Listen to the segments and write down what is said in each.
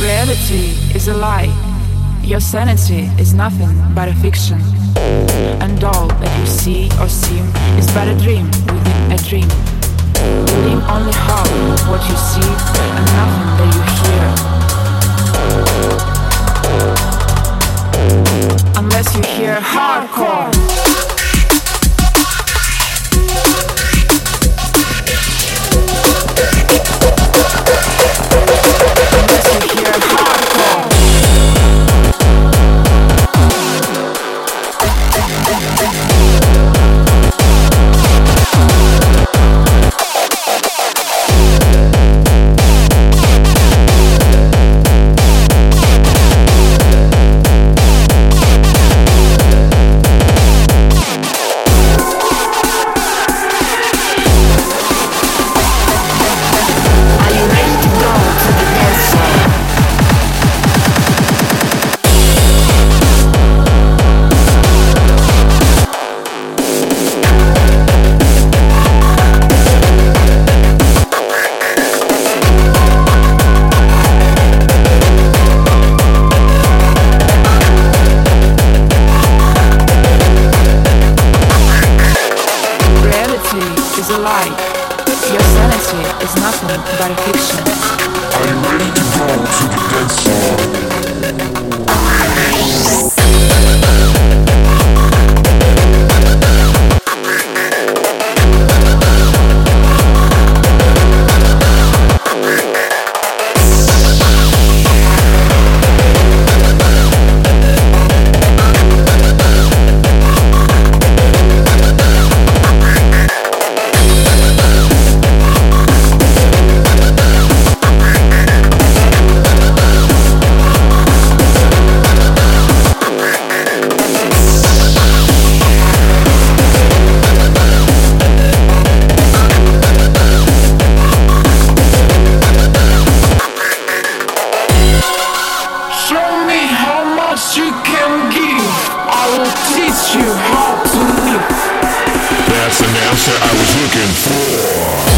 Reality is a lie. Your sanity is nothing but a fiction. And all that you see or seem is but a dream within a dream. Believe only half of what you see and nothing that you hear. Unless you hear hardcore. Bye. looking for.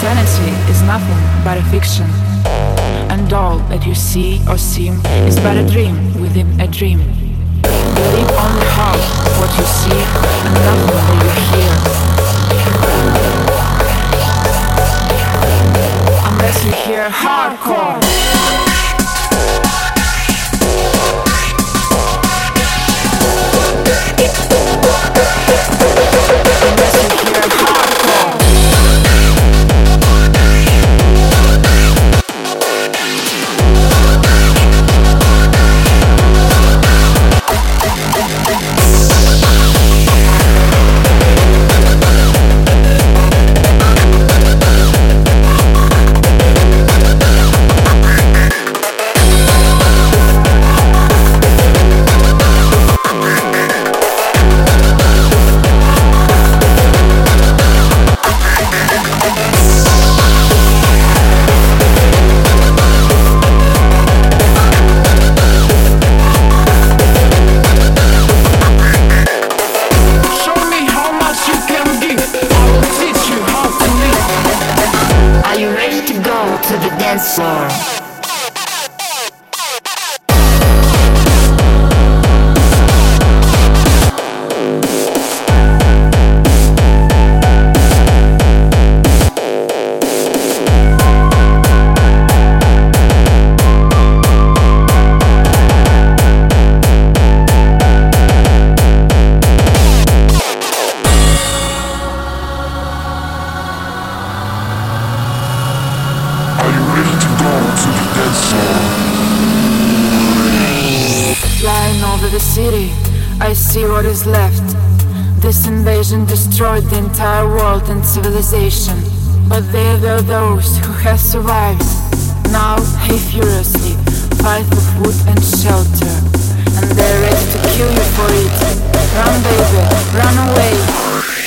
Sanity is nothing but a fiction, and all that you see or seem is but a dream within a dream. Believe only half what you see. dance floor. The city, I see what is left. This invasion destroyed the entire world and civilization. But there are those who have survived. Now hate furiously, fight for food and shelter. And they're ready to kill you for it. Run, baby, run away.